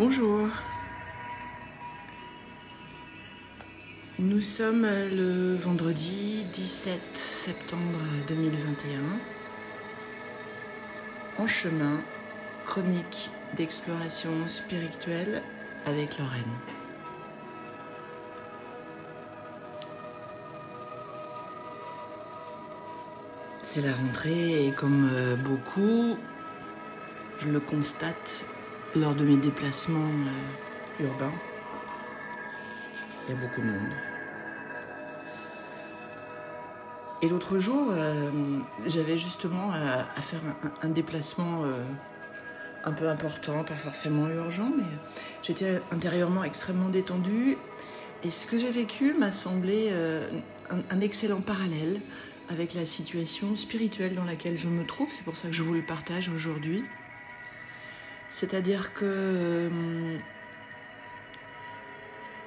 Bonjour. Nous sommes le vendredi 17 septembre 2021 en chemin chronique d'exploration spirituelle avec Lorraine. C'est la rentrée et comme euh, beaucoup, je le constate lors de mes déplacements euh, urbains. Il y a beaucoup de monde. Et l'autre jour, euh, j'avais justement à, faire un, déplacement euh, un peu important, pas forcément urgent, mais j'étais intérieurement extrêmement détendue. Et ce que j'ai vécu m'a semblé un excellent parallèle avec la situation spirituelle dans laquelle je me trouve. C'est pour ça que je vous le partage aujourd'hui. C'est-à-dire que euh,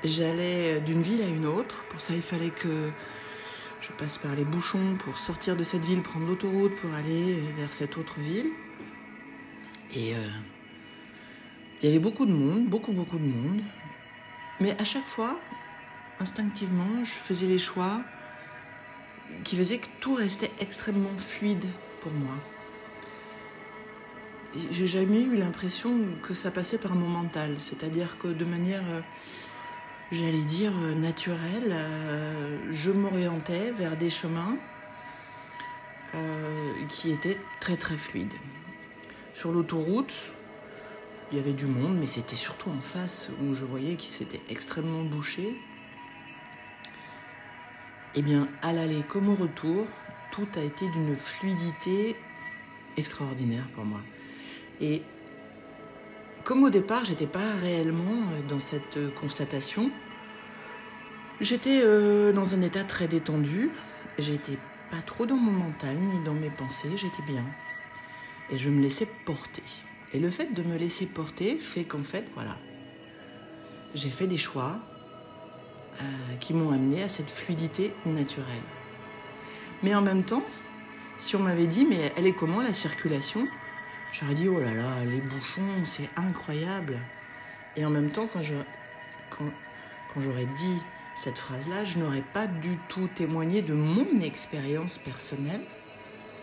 j'allais d'une ville à une autre. Pour ça, il fallait que je passe par les bouchons pour sortir de cette ville, prendre l'autoroute pour aller vers cette autre ville. Et euh, il y avait beaucoup de monde, beaucoup, beaucoup de monde. Mais à chaque fois, instinctivement, je faisais les choix qui faisaient que tout restait extrêmement fluide pour moi j'ai jamais eu l'impression que ça passait par mon mental. C'est-à-dire que de manière, euh, j'allais dire, euh, naturelle, euh, je m'orientais vers des chemins qui étaient très très fluides. Sur l'autoroute, il y avait du monde, mais c'était surtout en face où je voyais que c'était extrêmement bouché. Eh bien, à l'aller comme au retour, tout a été d'une fluidité extraordinaire pour moi. Et comme au départ, j'étais pas réellement euh, dans cette euh, constatation, j'étais euh, dans un état très détendu. J'étais pas trop dans mon mental ni dans mes pensées, j'étais bien. Et je me laissais porter. Et le fait de me laisser porter fait qu'en fait, voilà, j'ai fait des choix qui m'ont amené à cette fluidité naturelle. Mais en même temps, si on m'avait dit, mais elle est comment la circulation? J'aurais dit, oh là là, les bouchons, c'est incroyable. Et en même temps, quand, j'aurais dit cette phrase-là, je n'aurais pas du tout témoigné de mon expérience personnelle,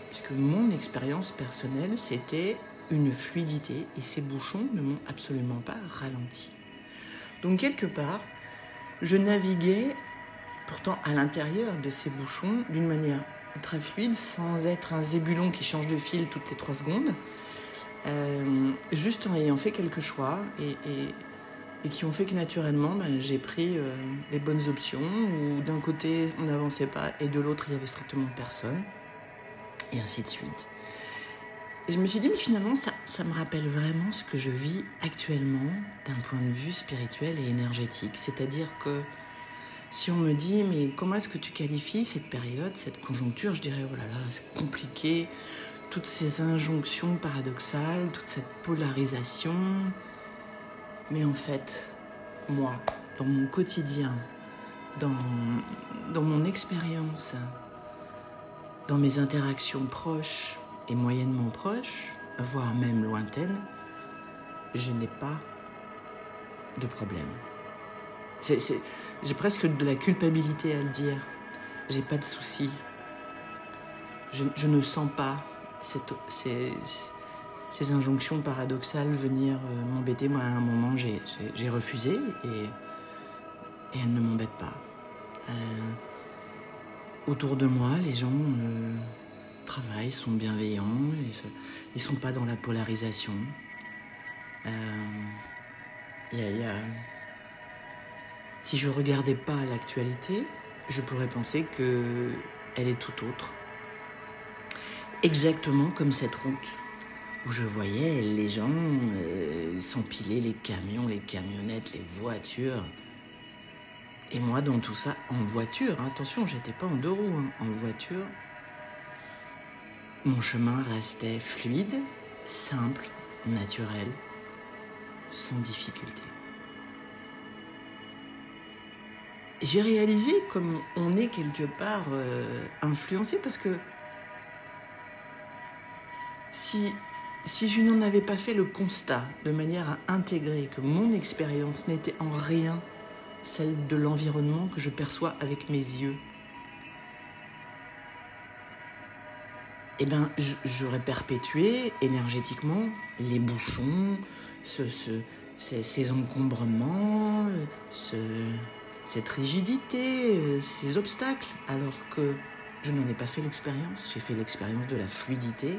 puisque mon expérience personnelle, c'était une fluidité, et ces bouchons ne m'ont absolument pas ralenti. Donc quelque part, je naviguais pourtant à l'intérieur de ces bouchons d'une manière très fluide, sans être un zébulon qui change de fil toutes les trois secondes, euh, juste en ayant fait quelques choix et, qui ont fait que naturellement ben, j'ai pris euh, les bonnes options où d'un côté on n'avançait pas et de l'autre il y avait strictement personne et ainsi de suite. Je me suis dit mais finalement ça, ça me rappelle vraiment ce que je vis actuellement d'un point de vue spirituel et énergétique. C'est-à-dire que si on me dit mais comment est-ce que tu qualifies cette période, cette conjoncture, je dirais oh là là c'est compliqué, toutes ces injonctions paradoxales, toute cette polarisation. Mais en fait, moi, dans mon quotidien, dans, mon expérience, dans mes interactions proches et moyennement proches, voire même lointaines, je n'ai pas de problème. J'ai presque de la culpabilité à le dire. J'ai pas de soucis. Je, je ne sens pas ces, injonctions paradoxales venir euh, m'embêter. Moi, à un moment, j'ai refusé et, et elles ne m'embêtent pas. Euh, autour de moi, les gens euh, travaillent, sont bienveillants, ils ne sont pas dans la polarisation. Si je regardais pas l'actualité, je pourrais penser que elle est tout autre exactement comme cette route où je voyais les gens euh, s'empiler, les camions, les camionnettes, les voitures. Et moi, dans tout ça, en voiture, hein, attention, j'étais pas en deux roues, hein, en voiture, mon chemin restait fluide, simple, naturel, sans difficulté. J'ai réalisé comme on est quelque part euh, influencé parce que si si je n'en avais pas fait le constat de manière à intégrer que mon expérience n'était en rien celle de l'environnement que je perçois avec mes yeux, eh ben, j'aurais perpétué énergétiquement les bouchons, ce, ces, encombrements, cette rigidité, ces obstacles, alors que je n'en ai pas fait l'expérience. J'ai fait l'expérience de la fluidité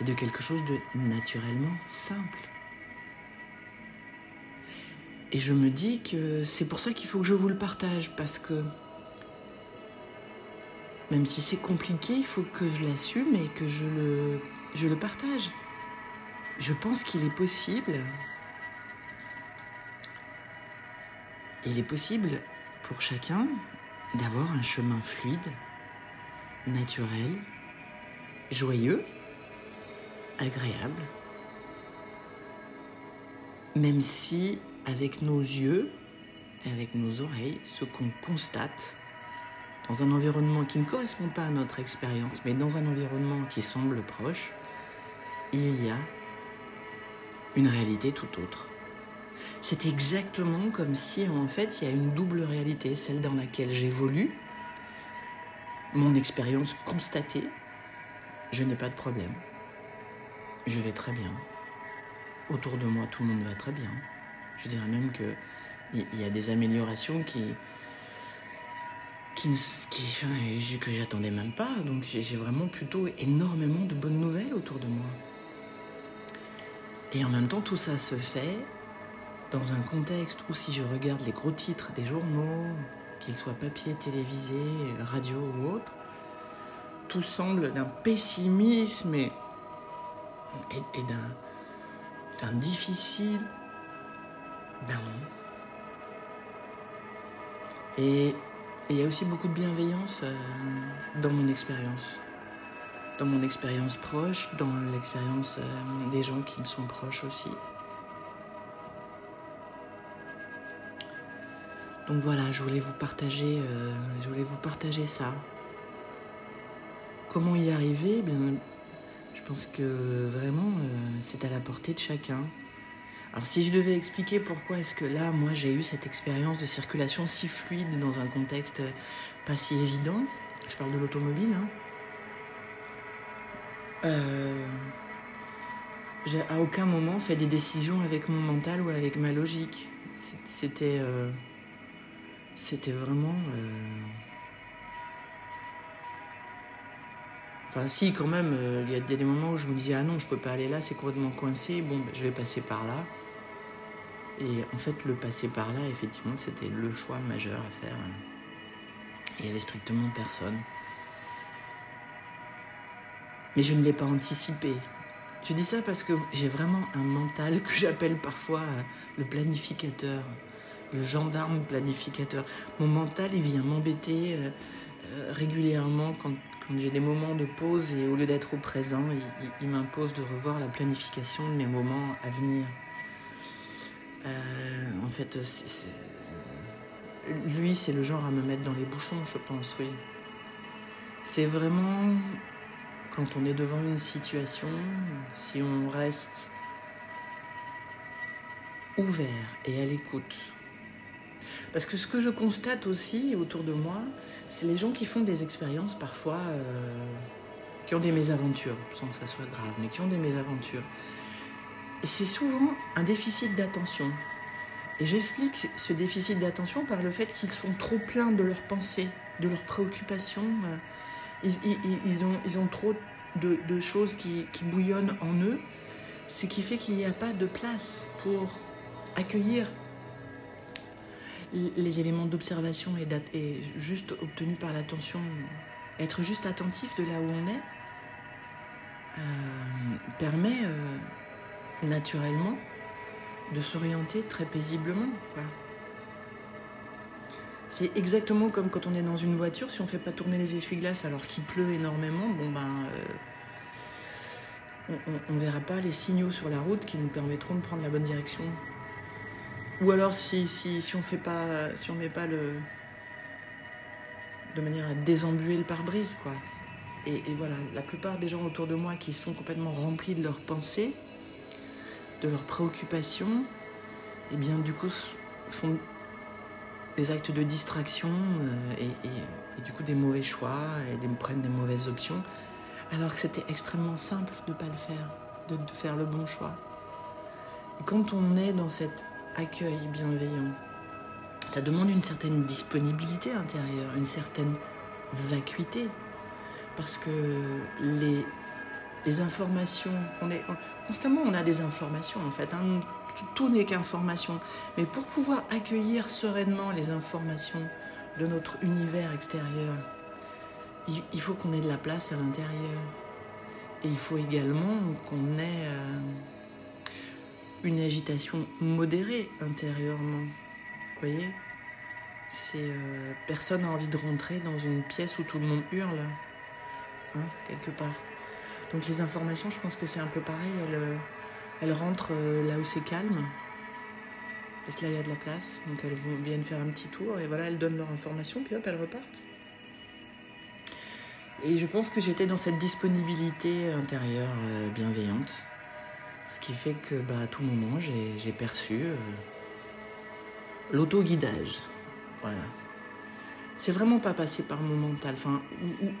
et de quelque chose de naturellement simple. Et je me dis que c'est pour ça qu'il faut que je vous le partage, parce que même si c'est compliqué, il faut que je l'assume et que je le, partage. Je pense qu'il est possible. Il est possible pour chacun d'avoir un chemin fluide, naturel, joyeux, agréable, même si avec nos yeux, avec nos oreilles, ce qu'on constate dans un environnement qui ne correspond pas à notre expérience, mais dans un environnement qui semble proche, il y a une réalité tout autre. C'est exactement comme si en fait il y a une double réalité, celle dans laquelle j'évolue, mon expérience constatée, je n'ai pas de problème. Je vais très bien. Autour de moi, tout le monde va très bien. Je dirais même qu'il y a des améliorations qui que j'attendais même pas. Donc j'ai vraiment plutôt énormément de bonnes nouvelles autour de moi. Et en même temps, tout ça se fait dans un contexte où si je regarde les gros titres des journaux, qu'ils soient papier, télévisé, radio ou autre, tout semble d'un pessimisme et, et, d'un difficile. Et il y a aussi beaucoup de bienveillance euh, dans mon expérience. Dans mon expérience proche, dans l'expérience euh, des gens qui me sont proches aussi. Donc voilà, je voulais vous partager, euh, je voulais vous partager ça. Comment y arriver? Eh Bien, je pense que vraiment, c'est à la portée de chacun. Alors si je devais expliquer pourquoi est-ce que là, moi, j'ai eu cette expérience de circulation si fluide dans un contexte pas si évident, je parle de l'automobile, hein, euh, j'ai à aucun moment fait des décisions avec mon mental ou avec ma logique. C'était, euh, c'était vraiment. Enfin, si, quand même, il y a des moments où je me disais Ah non, je peux pas aller là, c'est complètement coincé, bon, ben, je vais passer par là. Et en fait, le passer par là, effectivement, c'était le choix majeur à faire. Il n'y avait strictement personne. Mais je ne l'ai pas anticipé. Je dis ça parce que j'ai vraiment un mental que j'appelle parfois euh, le planificateur, le gendarme planificateur. Mon mental, il vient m'embêter euh, euh, régulièrement quand, j'ai des moments de pause et au lieu d'être au présent, il m'impose de revoir la planification de mes moments à venir. Euh, en fait, lui, c'est le genre à me mettre dans les bouchons, je pense, oui. C'est vraiment quand on est devant une situation, si on reste ouvert et à l'écoute. Parce que ce que je constate aussi autour de moi, c'est les gens qui font des expériences parfois, euh, qui ont des mésaventures, sans que ça soit grave, mais qui ont des mésaventures c'est souvent un déficit d'attention. Et j'explique ce déficit d'attention par le fait qu'ils sont trop pleins de leurs pensées, de leurs préoccupations. Ils, ont, trop de, choses qui, bouillonnent en eux, ce qui fait qu'il n'y a pas de place pour accueillir les éléments d'observation et, juste obtenus par l'attention, être juste attentif de là où on est, euh, permet euh, naturellement de s'orienter très paisiblement. C'est exactement comme quand on est dans une voiture, si on ne fait pas tourner les essuie-glaces alors qu'il pleut énormément, bon ben, euh, on ne verra pas les signaux sur la route qui nous permettront de prendre la bonne direction. Ou alors si, si, si on fait pas, si on met pas le, de manière à désembuer le pare-brise, quoi. et, voilà, la plupart des gens autour de moi qui sont complètement remplis de leurs pensées, de leurs préoccupations, et eh bien du coup font des actes de distraction euh, et, du coup des mauvais choix et prennent des mauvaises options, alors que c'était extrêmement simple de ne pas le faire, de, faire le bon choix. Quand on est dans cet accueil bienveillant, ça demande une certaine disponibilité intérieure, une certaine vacuité, parce que les, informations, on est constamment on a des informations en fait, hein. tout n'est qu'information, mais pour pouvoir accueillir sereinement les informations de notre univers extérieur, il, faut qu'on ait de la place à l'intérieur, et il faut également qu'on ait euh, une agitation modérée intérieurement, voyez? C'est euh, personne n'a envie de rentrer dans une pièce où tout le monde hurle, hein, quelque part. Donc les informations, je pense que c'est un peu pareil. Elles, elles rentrent euh, là où c'est calme, parce que là il y a de la place. Donc elles viennent faire un petit tour et voilà, elles donnent leur information, puis hop, elles repartent. Et je pense que j'étais dans cette disponibilité intérieure euh, bienveillante, ce qui fait que bah, à tout moment j'ai perçu l'auto-guidage. Voilà. C'est vraiment pas passé par mon mental.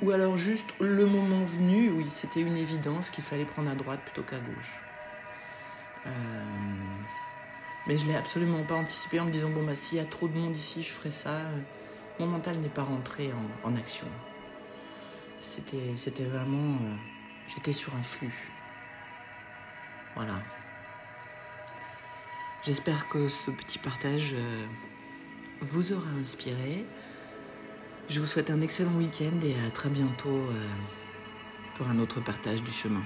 Ou, alors juste le moment venu, oui, c'était une évidence qu'il fallait prendre à droite plutôt qu'à gauche. Euh, mais je l'ai absolument pas anticipé en me disant bon bah s'il y a trop de monde ici, je ferai ça. Mon mental n'est pas rentré en, action. C'était, c'était vraiment, euh, j'étais sur un flux. Voilà. J'espère que ce petit partage euh, vous aura inspiré. Je vous souhaite un excellent week-end et à très bientôt euh, pour un autre partage du chemin.